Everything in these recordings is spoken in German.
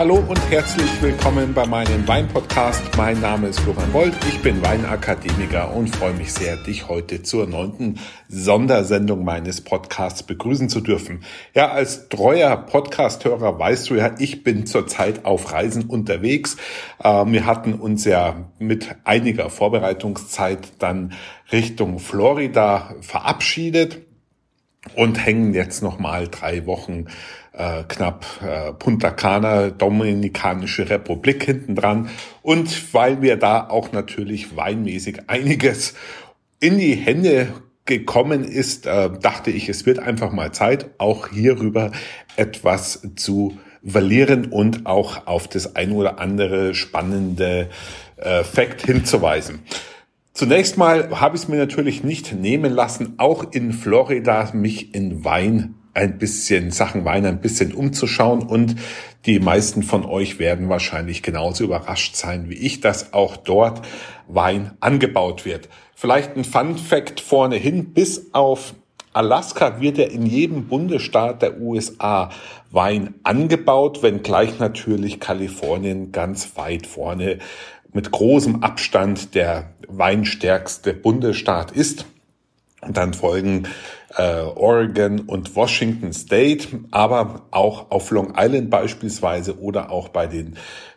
Hallo und herzlich willkommen bei meinem Wein-Podcast. Mein Name ist Florian Bold, ich bin Weinakademiker und freue mich sehr, dich heute zur neunten Sondersendung meines Podcasts begrüßen zu dürfen. Ja, als treuer Podcast-Hörer weißt du ja, ich bin zurzeit auf Reisen unterwegs. Ähm, wir hatten uns ja mit einiger Vorbereitungszeit dann Richtung Florida verabschiedet und hängen jetzt noch mal drei Wochen äh, knapp äh, Punta Cana, Dominikanische Republik hinten dran. Und weil wir da auch natürlich weinmäßig einiges in die Hände gekommen ist, äh, dachte ich, es wird einfach mal Zeit, auch hierüber etwas zu verlieren und auch auf das ein oder andere spannende äh, Fact hinzuweisen. Zunächst mal habe ich es mir natürlich nicht nehmen lassen, auch in Florida mich in Wein ein bisschen Sachen Wein ein bisschen umzuschauen und die meisten von euch werden wahrscheinlich genauso überrascht sein wie ich, dass auch dort Wein angebaut wird. Vielleicht ein Fun Fact vorne hin, bis auf Alaska wird ja in jedem Bundesstaat der USA Wein angebaut, wenngleich natürlich Kalifornien ganz weit vorne mit großem Abstand der weinstärkste Bundesstaat ist. Und dann folgen äh, Oregon und Washington State, aber auch auf Long Island beispielsweise oder auch bei den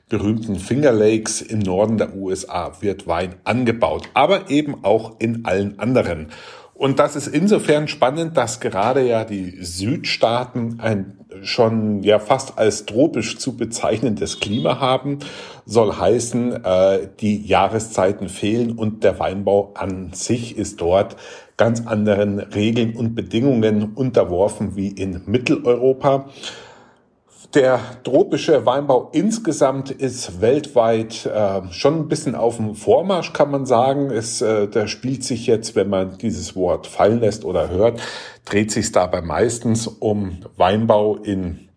berühmten Finger Lakes im Norden der USA wird Wein angebaut, aber eben auch in allen anderen. Und das ist insofern spannend, dass gerade ja die Südstaaten ein schon ja fast als tropisch zu bezeichnendes Klima haben, soll heißen, äh, die Jahreszeiten fehlen und der Weinbau an sich ist dort ganz anderen Regeln und Bedingungen unterworfen wie in Mitteleuropa. Der tropische Weinbau insgesamt ist weltweit äh, schon ein bisschen auf dem Vormarsch, kann man sagen. Es, äh, da spielt sich jetzt, wenn man dieses Wort fallen lässt oder hört, dreht sich dabei meistens um Weinbau in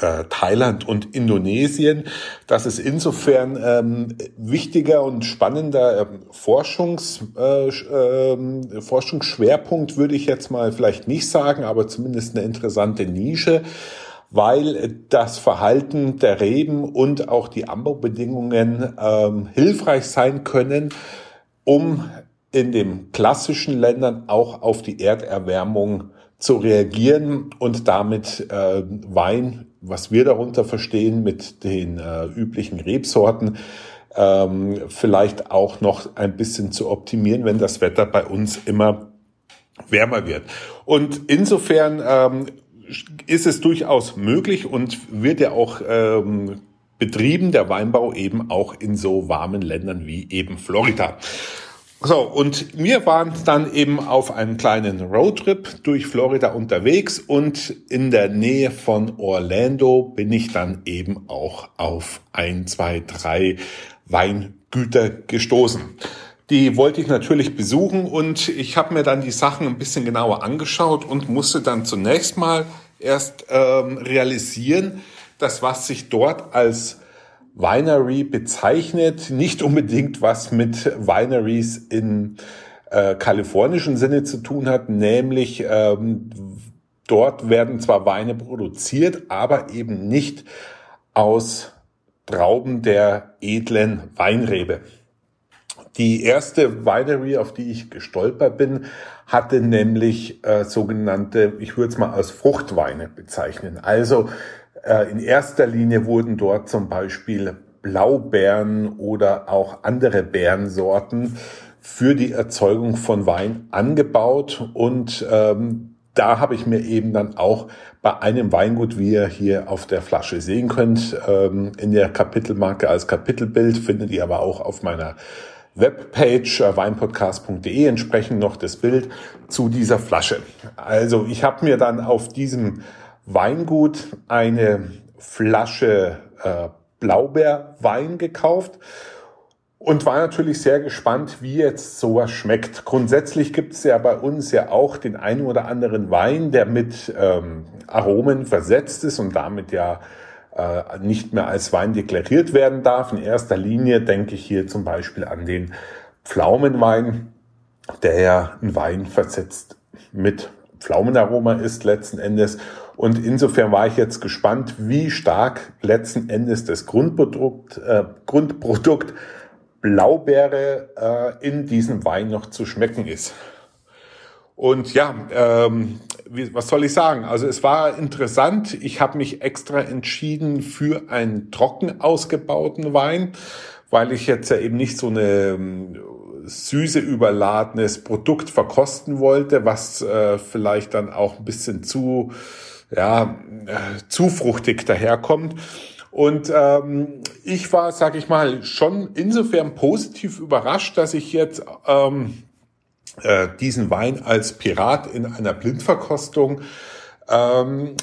äh, Thailand und Indonesien. Das ist insofern ähm, wichtiger und spannender ähm, Forschungs, äh, äh, Forschungsschwerpunkt, würde ich jetzt mal vielleicht nicht sagen, aber zumindest eine interessante Nische weil das Verhalten der Reben und auch die Anbaubedingungen ähm, hilfreich sein können, um in den klassischen Ländern auch auf die Erderwärmung zu reagieren und damit äh, Wein, was wir darunter verstehen mit den äh, üblichen Rebsorten, ähm, vielleicht auch noch ein bisschen zu optimieren, wenn das Wetter bei uns immer wärmer wird. Und insofern ähm, ist es durchaus möglich und wird ja auch ähm, betrieben, der Weinbau eben auch in so warmen Ländern wie eben Florida. So, und wir waren dann eben auf einem kleinen Roadtrip durch Florida unterwegs und in der Nähe von Orlando bin ich dann eben auch auf ein, zwei, drei Weingüter gestoßen. Die wollte ich natürlich besuchen und ich habe mir dann die Sachen ein bisschen genauer angeschaut und musste dann zunächst mal erst ähm, realisieren, dass was sich dort als Winery bezeichnet, nicht unbedingt was mit Wineries in äh, kalifornischen Sinne zu tun hat, nämlich ähm, dort werden zwar Weine produziert, aber eben nicht aus Trauben der edlen Weinrebe. Die erste Winery, auf die ich gestolpert bin, hatte nämlich äh, sogenannte, ich würde es mal als Fruchtweine bezeichnen. Also in erster Linie wurden dort zum Beispiel Blaubeeren oder auch andere Beerensorten für die Erzeugung von Wein angebaut und ähm, da habe ich mir eben dann auch bei einem Weingut, wie ihr hier auf der Flasche sehen könnt, ähm, in der Kapitelmarke als Kapitelbild findet ihr aber auch auf meiner Webpage äh, weinpodcast.de entsprechend noch das Bild zu dieser Flasche. Also ich habe mir dann auf diesem Weingut eine Flasche äh, Blaubeerwein gekauft und war natürlich sehr gespannt, wie jetzt sowas schmeckt. Grundsätzlich gibt es ja bei uns ja auch den einen oder anderen Wein, der mit ähm, Aromen versetzt ist und damit ja äh, nicht mehr als Wein deklariert werden darf. In erster Linie denke ich hier zum Beispiel an den Pflaumenwein, der ja ein Wein versetzt mit Pflaumenaroma ist letzten Endes. Und insofern war ich jetzt gespannt, wie stark letzten Endes das Grundprodukt, äh, Grundprodukt Blaubeere äh, in diesem Wein noch zu schmecken ist. Und ja, ähm, wie, was soll ich sagen? Also es war interessant. Ich habe mich extra entschieden für einen trocken ausgebauten Wein, weil ich jetzt ja eben nicht so eine ähm, süße überladenes Produkt verkosten wollte, was äh, vielleicht dann auch ein bisschen zu ja äh, zu fruchtig daherkommt. Und ähm, ich war, sag ich mal, schon insofern positiv überrascht, dass ich jetzt ähm, äh, diesen Wein als Pirat in einer Blindverkostung ähm,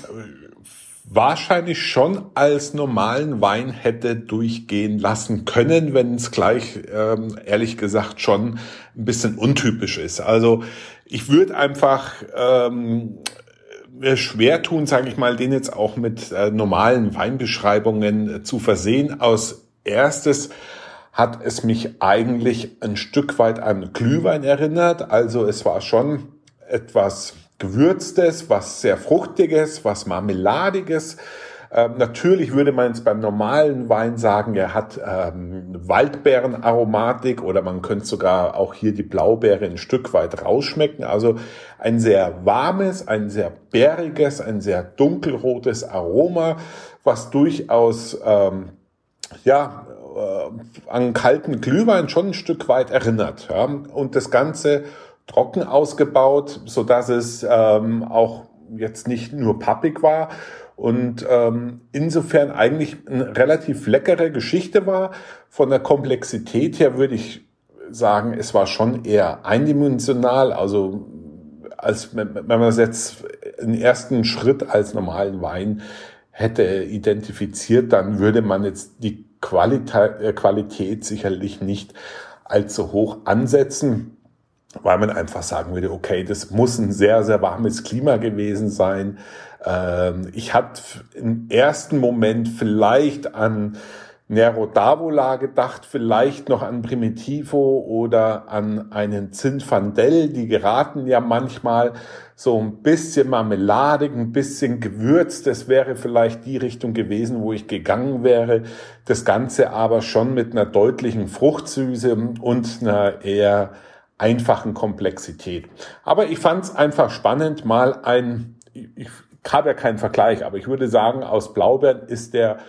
wahrscheinlich schon als normalen Wein hätte durchgehen lassen können, wenn es gleich ähm, ehrlich gesagt schon ein bisschen untypisch ist. Also ich würde einfach ähm, schwer tun, sage ich mal, den jetzt auch mit äh, normalen Weinbeschreibungen äh, zu versehen. Aus erstes hat es mich eigentlich ein Stück weit an Glühwein erinnert. Also es war schon etwas Gewürztes, was sehr Fruchtiges, was Marmeladiges. Ähm, natürlich würde man jetzt beim normalen Wein sagen, er hat ähm, Waldbeerenaromatik oder man könnte sogar auch hier die Blaubeere ein Stück weit rausschmecken. Also ein sehr warmes, ein sehr bäriges, ein sehr dunkelrotes Aroma, was durchaus ähm, ja äh, an kalten Glühwein schon ein Stück weit erinnert. Ja? Und das Ganze trocken ausgebaut, so dass es ähm, auch jetzt nicht nur pappig war und ähm, insofern eigentlich eine relativ leckere Geschichte war. Von der Komplexität her würde ich sagen, es war schon eher eindimensional, also als wenn man es jetzt einen ersten Schritt als normalen Wein hätte identifiziert, dann würde man jetzt die Qualität, äh, Qualität sicherlich nicht allzu hoch ansetzen, weil man einfach sagen würde, okay, das muss ein sehr, sehr warmes Klima gewesen sein. Ähm, ich hatte im ersten Moment vielleicht an Nero d'Avola gedacht, vielleicht noch an Primitivo oder an einen Zinfandel. Die geraten ja manchmal so ein bisschen marmeladig, ein bisschen gewürzt. Das wäre vielleicht die Richtung gewesen, wo ich gegangen wäre. Das Ganze aber schon mit einer deutlichen Fruchtsüße und einer eher einfachen Komplexität. Aber ich fand es einfach spannend, mal ein, ich habe ja keinen Vergleich, aber ich würde sagen, aus Blaubeeren ist der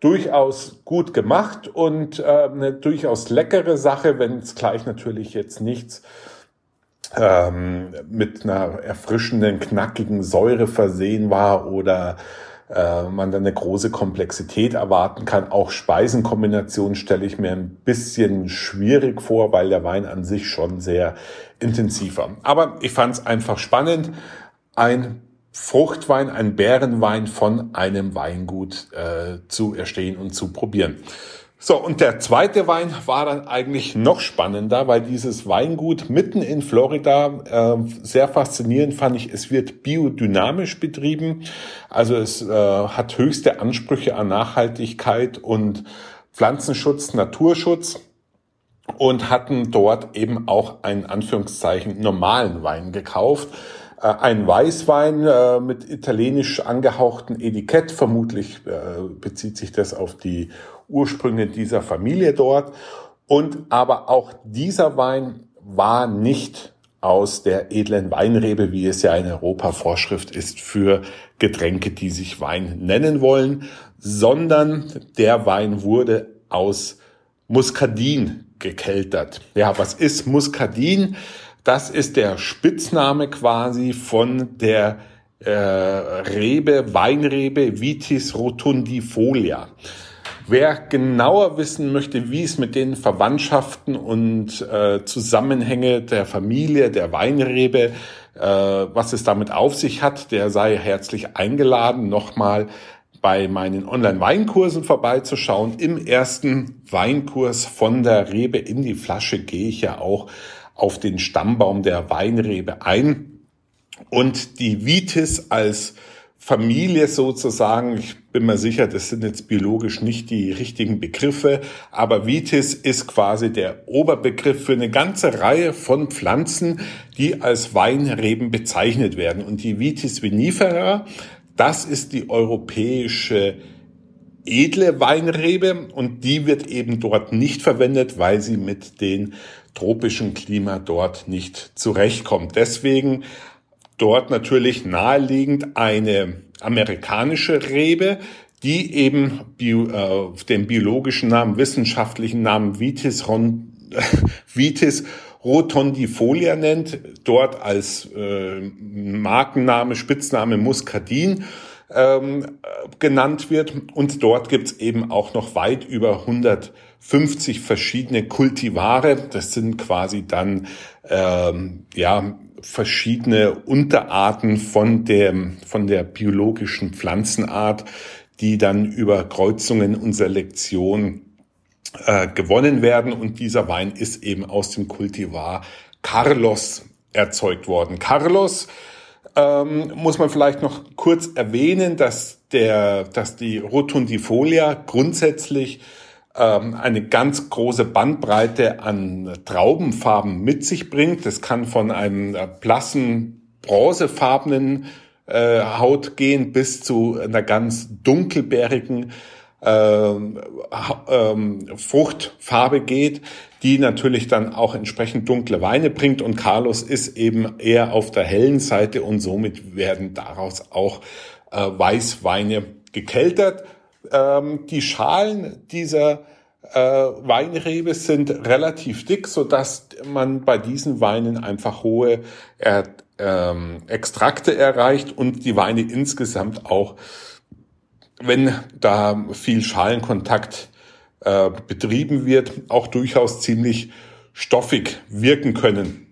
durchaus gut gemacht und äh, eine durchaus leckere Sache, wenn es gleich natürlich jetzt nichts ähm, mit einer erfrischenden, knackigen Säure versehen war oder äh, man dann eine große Komplexität erwarten kann. Auch Speisenkombinationen stelle ich mir ein bisschen schwierig vor, weil der Wein an sich schon sehr intensiv war. Aber ich fand es einfach spannend. Ein Fruchtwein, ein Bärenwein von einem Weingut äh, zu erstehen und zu probieren. So, und der zweite Wein war dann eigentlich noch spannender, weil dieses Weingut mitten in Florida äh, sehr faszinierend fand ich. Es wird biodynamisch betrieben, also es äh, hat höchste Ansprüche an Nachhaltigkeit und Pflanzenschutz, Naturschutz und hatten dort eben auch einen Anführungszeichen normalen Wein gekauft äh, ein Weißwein äh, mit italienisch angehauchten Etikett. Vermutlich äh, bezieht sich das auf die Ursprünge dieser Familie dort. Und aber auch dieser Wein war nicht aus der edlen Weinrebe, wie es ja in Europa Vorschrift ist für Getränke, die sich Wein nennen wollen, sondern der Wein wurde aus Muscadin gekeltert. Ja, was ist Muscadin? Das ist der Spitzname quasi von der äh, Rebe, Weinrebe Vitis rotundifolia. Wer genauer wissen möchte, wie es mit den Verwandtschaften und äh, Zusammenhänge der Familie, der Weinrebe, äh, was es damit auf sich hat, der sei herzlich eingeladen, nochmal bei meinen Online-Weinkursen vorbeizuschauen. Im ersten Weinkurs von der Rebe in die Flasche gehe ich ja auch auf den Stammbaum der Weinrebe ein und die Vitis als Familie sozusagen. Ich bin mir sicher, das sind jetzt biologisch nicht die richtigen Begriffe, aber Vitis ist quasi der Oberbegriff für eine ganze Reihe von Pflanzen, die als Weinreben bezeichnet werden. Und die Vitis vinifera, das ist die europäische edle Weinrebe und die wird eben dort nicht verwendet, weil sie mit den tropischen Klima dort nicht zurechtkommt. Deswegen dort natürlich naheliegend eine amerikanische Rebe, die eben bio, äh, den biologischen Namen, wissenschaftlichen Namen Vitis, ron, Vitis rotondifolia nennt, dort als äh, Markenname, Spitzname Muscadin ähm, genannt wird. Und dort gibt's eben auch noch weit über 150 verschiedene Kultivare. Das sind quasi dann ähm, ja verschiedene Unterarten von der, von der biologischen Pflanzenart, die dann über Kreuzungen und Selektion äh, gewonnen werden. Und dieser Wein ist eben aus dem Kultivar Carlos erzeugt worden. Carlos ähm, muss man vielleicht noch kurz erwähnen, dass der, dass die Rotundifolia grundsätzlich ähm, eine ganz große Bandbreite an Traubenfarben mit sich bringt. Das kann von einem äh, blassen, bronzefarbenen äh, Haut gehen bis zu einer ganz dunkelbeerigen ähm, ähm, Fruchtfarbe geht, die natürlich dann auch entsprechend dunkle Weine bringt. Und Carlos ist eben eher auf der hellen Seite und somit werden daraus auch äh, Weißweine gekeltert. Ähm, die Schalen dieser äh, Weinrebe sind relativ dick, so dass man bei diesen Weinen einfach hohe er, ähm, Extrakte erreicht und die Weine insgesamt auch, wenn da viel Schalenkontakt äh, betrieben wird, auch durchaus ziemlich stoffig wirken können.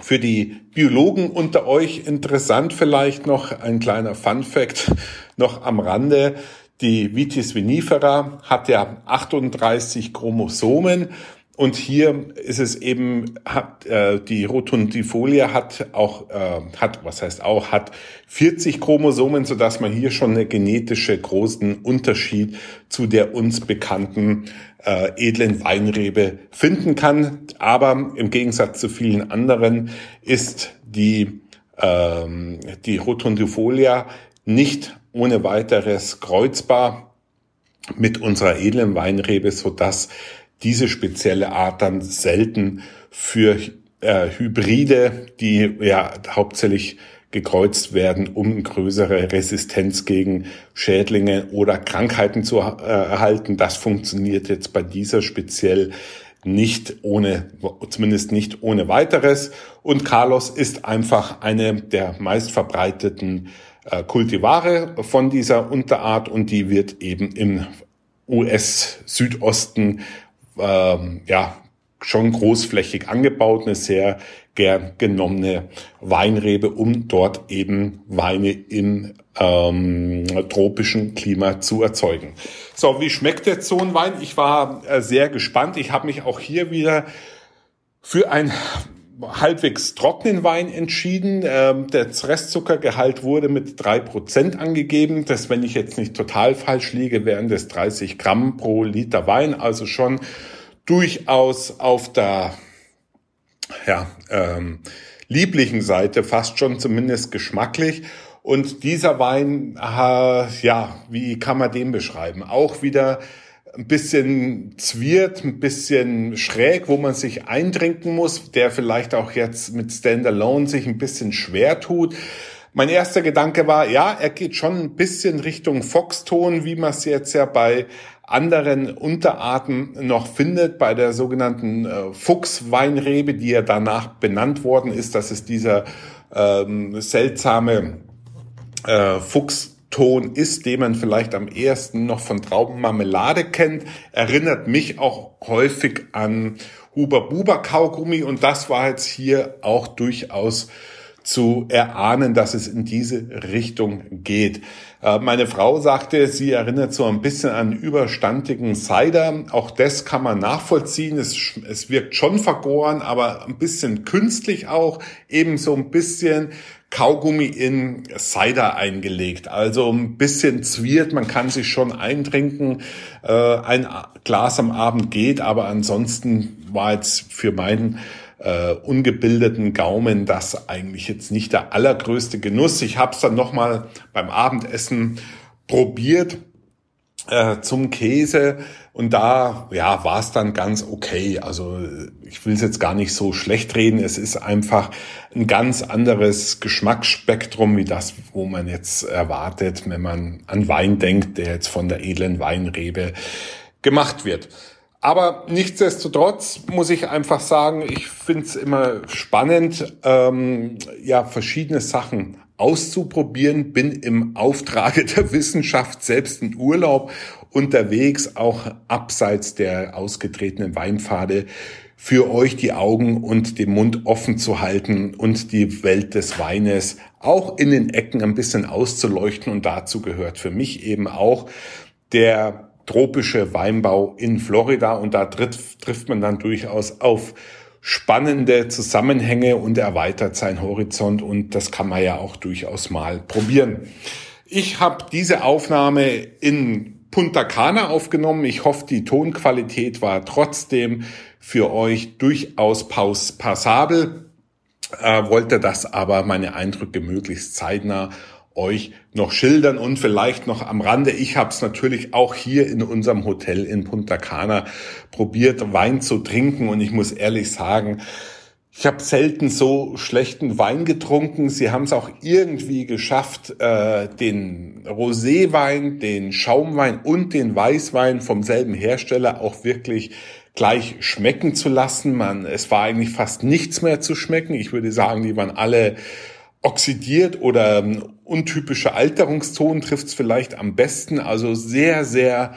Für die Biologen unter euch interessant vielleicht noch ein kleiner Fun fact noch am Rande. Die Vitis vinifera hat ja 38 Chromosomen und hier ist es eben, hat, äh, die Rotundifolia hat auch, äh, hat, was heißt auch, hat 40 Chromosomen, so dass man hier schon eine genetische großen Unterschied zu der uns bekannten äh, edlen Weinrebe finden kann. Aber im Gegensatz zu vielen anderen ist die, ähm, die Rotundifolia nicht ohne weiteres kreuzbar mit unserer edlen Weinrebe, so dass diese spezielle Art dann selten für äh, Hybride, die ja hauptsächlich gekreuzt werden, um größere Resistenz gegen Schädlinge oder Krankheiten zu äh, erhalten. Das funktioniert jetzt bei dieser speziell nicht ohne, zumindest nicht ohne weiteres. Und Carlos ist einfach eine der meistverbreiteten äh, Kultivare von dieser Unterart und die wird eben im US-Südosten ähm, ja schon großflächig angebaut, eine sehr gern genommene Weinrebe, um dort eben Weine im ähm, tropischen Klima zu erzeugen. So, wie schmeckt jetzt so ein Wein? Ich war äh, sehr gespannt. Ich habe mich auch hier wieder für ein halbwegs trockenen Wein entschieden. Ähm, der Restzuckergehalt wurde mit drei Prozent angegeben. Das, wenn ich jetzt nicht total falsch liege, wären das 30 Gramm pro Liter Wein, also schon durchaus auf der ja, ähm, lieblichen Seite, fast schon zumindest geschmacklich. Und dieser Wein, äh, ja, wie kann man den beschreiben? Auch wieder ein bisschen zwirt, ein bisschen schräg, wo man sich eintrinken muss, der vielleicht auch jetzt mit Standalone sich ein bisschen schwer tut. Mein erster Gedanke war, ja, er geht schon ein bisschen Richtung Foxton, wie man es jetzt ja bei anderen Unterarten noch findet, bei der sogenannten äh, Fuchsweinrebe, die ja danach benannt worden ist. Das ist dieser ähm, seltsame äh, Fuchs Ton ist, den man vielleicht am ehesten noch von Traubenmarmelade kennt, erinnert mich auch häufig an Huber Buber Kaugummi und das war jetzt hier auch durchaus zu erahnen, dass es in diese Richtung geht. Äh, meine Frau sagte, sie erinnert so ein bisschen an überstandigen Cider. Auch das kann man nachvollziehen. Es, es wirkt schon vergoren, aber ein bisschen künstlich auch. Eben so ein bisschen Kaugummi in Cider eingelegt. Also ein bisschen zwiert, man kann sich schon eintrinken. Äh, ein Glas am Abend geht, aber ansonsten war jetzt für meinen äh, ungebildeten Gaumen das eigentlich jetzt nicht der allergrößte Genuss. Ich habe es dann nochmal beim Abendessen probiert äh, zum Käse und da ja war es dann ganz okay. Also ich will es jetzt gar nicht so schlecht reden. Es ist einfach ein ganz anderes Geschmacksspektrum wie das, wo man jetzt erwartet, wenn man an Wein denkt, der jetzt von der edlen Weinrebe gemacht wird. Aber nichtsdestotrotz muss ich einfach sagen, ich finde es immer spannend, ähm, ja, verschiedene Sachen auszuprobieren. Bin im Auftrage der Wissenschaft selbst in Urlaub unterwegs, auch abseits der ausgetretenen Weinpfade, für euch die Augen und den Mund offen zu halten und die Welt des Weines auch in den Ecken ein bisschen auszuleuchten. Und dazu gehört für mich eben auch der tropische Weinbau in Florida und da trifft, trifft man dann durchaus auf spannende Zusammenhänge und erweitert seinen Horizont und das kann man ja auch durchaus mal probieren. Ich habe diese Aufnahme in Punta Cana aufgenommen. Ich hoffe, die Tonqualität war trotzdem für euch durchaus passabel. Äh, wollte das aber meine Eindrücke möglichst zeitnah euch noch schildern und vielleicht noch am Rande. Ich habe es natürlich auch hier in unserem Hotel in Punta Cana probiert, Wein zu trinken und ich muss ehrlich sagen, ich habe selten so schlechten Wein getrunken. Sie haben es auch irgendwie geschafft, äh, den Roséwein, den Schaumwein und den Weißwein vom selben Hersteller auch wirklich gleich schmecken zu lassen. Man, es war eigentlich fast nichts mehr zu schmecken. Ich würde sagen, die waren alle oxidiert oder ähm, untypische Alterungston trifft es vielleicht am besten. Also sehr, sehr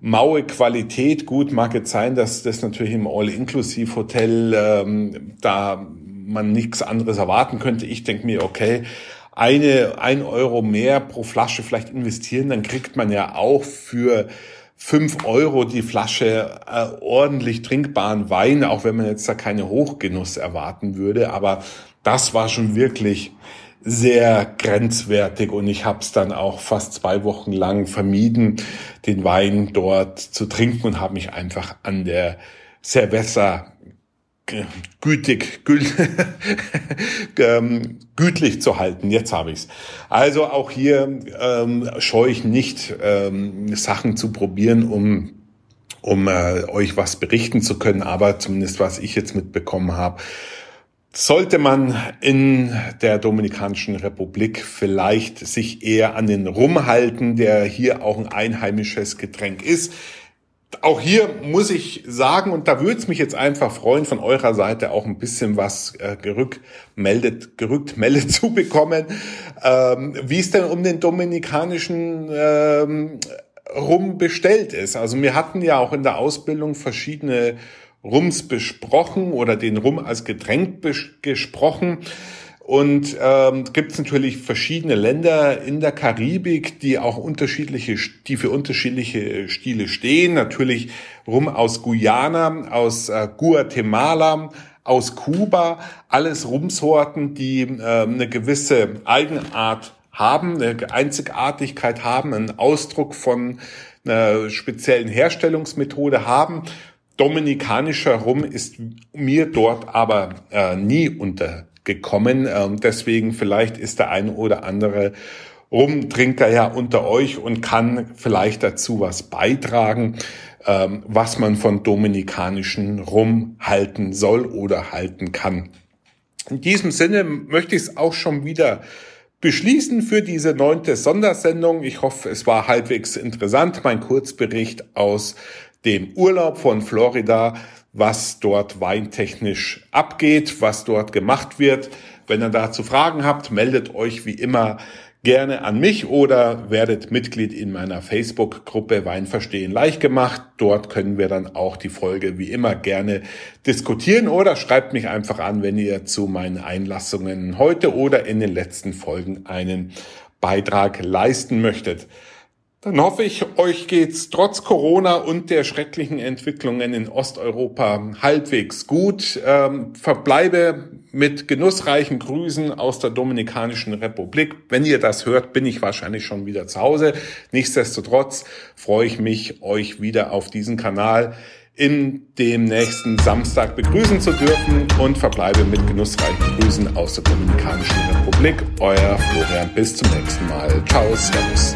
maue Qualität. Gut, mag jetzt sein, dass das natürlich im All-Inclusive-Hotel ähm, da man nichts anderes erwarten könnte. Ich denke mir, okay, eine, ein Euro mehr pro Flasche vielleicht investieren, dann kriegt man ja auch für fünf Euro die Flasche äh, ordentlich trinkbaren Wein, auch wenn man jetzt da keine Hochgenuss erwarten würde. Aber das war schon wirklich sehr grenzwertig und ich habe es dann auch fast zwei Wochen lang vermieden, den Wein dort zu trinken und habe mich einfach an der Cerveza gütig, ähm, gütlich zu halten. Jetzt habe ich's. Also auch hier ähm, scheue ich nicht, ähm, Sachen zu probieren, um um äh, euch was berichten zu können, aber zumindest was ich jetzt mitbekommen habe, sollte man in der Dominikanischen Republik vielleicht sich eher an den Rum halten, der hier auch ein einheimisches Getränk ist. Auch hier muss ich sagen, und da würde es mich jetzt einfach freuen, von eurer Seite auch ein bisschen was äh, gerückt, meldet, gerückt meldet zu bekommen, ähm, wie es denn um den dominikanischen ähm, Rum bestellt ist. Also wir hatten ja auch in der Ausbildung verschiedene Rums besprochen oder den Rum als Getränk gesprochen. Und ähm, gibt es natürlich verschiedene Länder in der Karibik, die auch unterschiedliche, die für unterschiedliche Stile stehen. Natürlich Rum aus Guyana, aus äh, Guatemala, aus Kuba, alles Rumsorten, die äh, eine gewisse Eigenart haben, eine Einzigartigkeit haben, einen Ausdruck von einer speziellen Herstellungsmethode haben Dominikanischer Rum ist mir dort aber äh, nie untergekommen. Ähm, deswegen vielleicht ist der eine oder andere Rumtrinker ja unter euch und kann vielleicht dazu was beitragen, ähm, was man von dominikanischen Rum halten soll oder halten kann. In diesem Sinne möchte ich es auch schon wieder beschließen für diese neunte Sondersendung. Ich hoffe, es war halbwegs interessant, mein Kurzbericht aus dem Urlaub von Florida, was dort weintechnisch abgeht, was dort gemacht wird. Wenn ihr dazu Fragen habt, meldet euch wie immer gerne an mich oder werdet Mitglied in meiner Facebook-Gruppe Wein verstehen leicht gemacht. Dort können wir dann auch die Folge wie immer gerne diskutieren oder schreibt mich einfach an, wenn ihr zu meinen Einlassungen heute oder in den letzten Folgen einen Beitrag leisten möchtet. Dann hoffe ich, euch geht's trotz Corona und der schrecklichen Entwicklungen in Osteuropa halbwegs gut. Ähm, verbleibe mit genussreichen Grüßen aus der Dominikanischen Republik. Wenn ihr das hört, bin ich wahrscheinlich schon wieder zu Hause. Nichtsdestotrotz freue ich mich, euch wieder auf diesen Kanal in dem nächsten Samstag begrüßen zu dürfen und verbleibe mit genussreichen Grüßen aus der Dominikanischen Republik. Euer Florian, bis zum nächsten Mal. Ciao, Servus.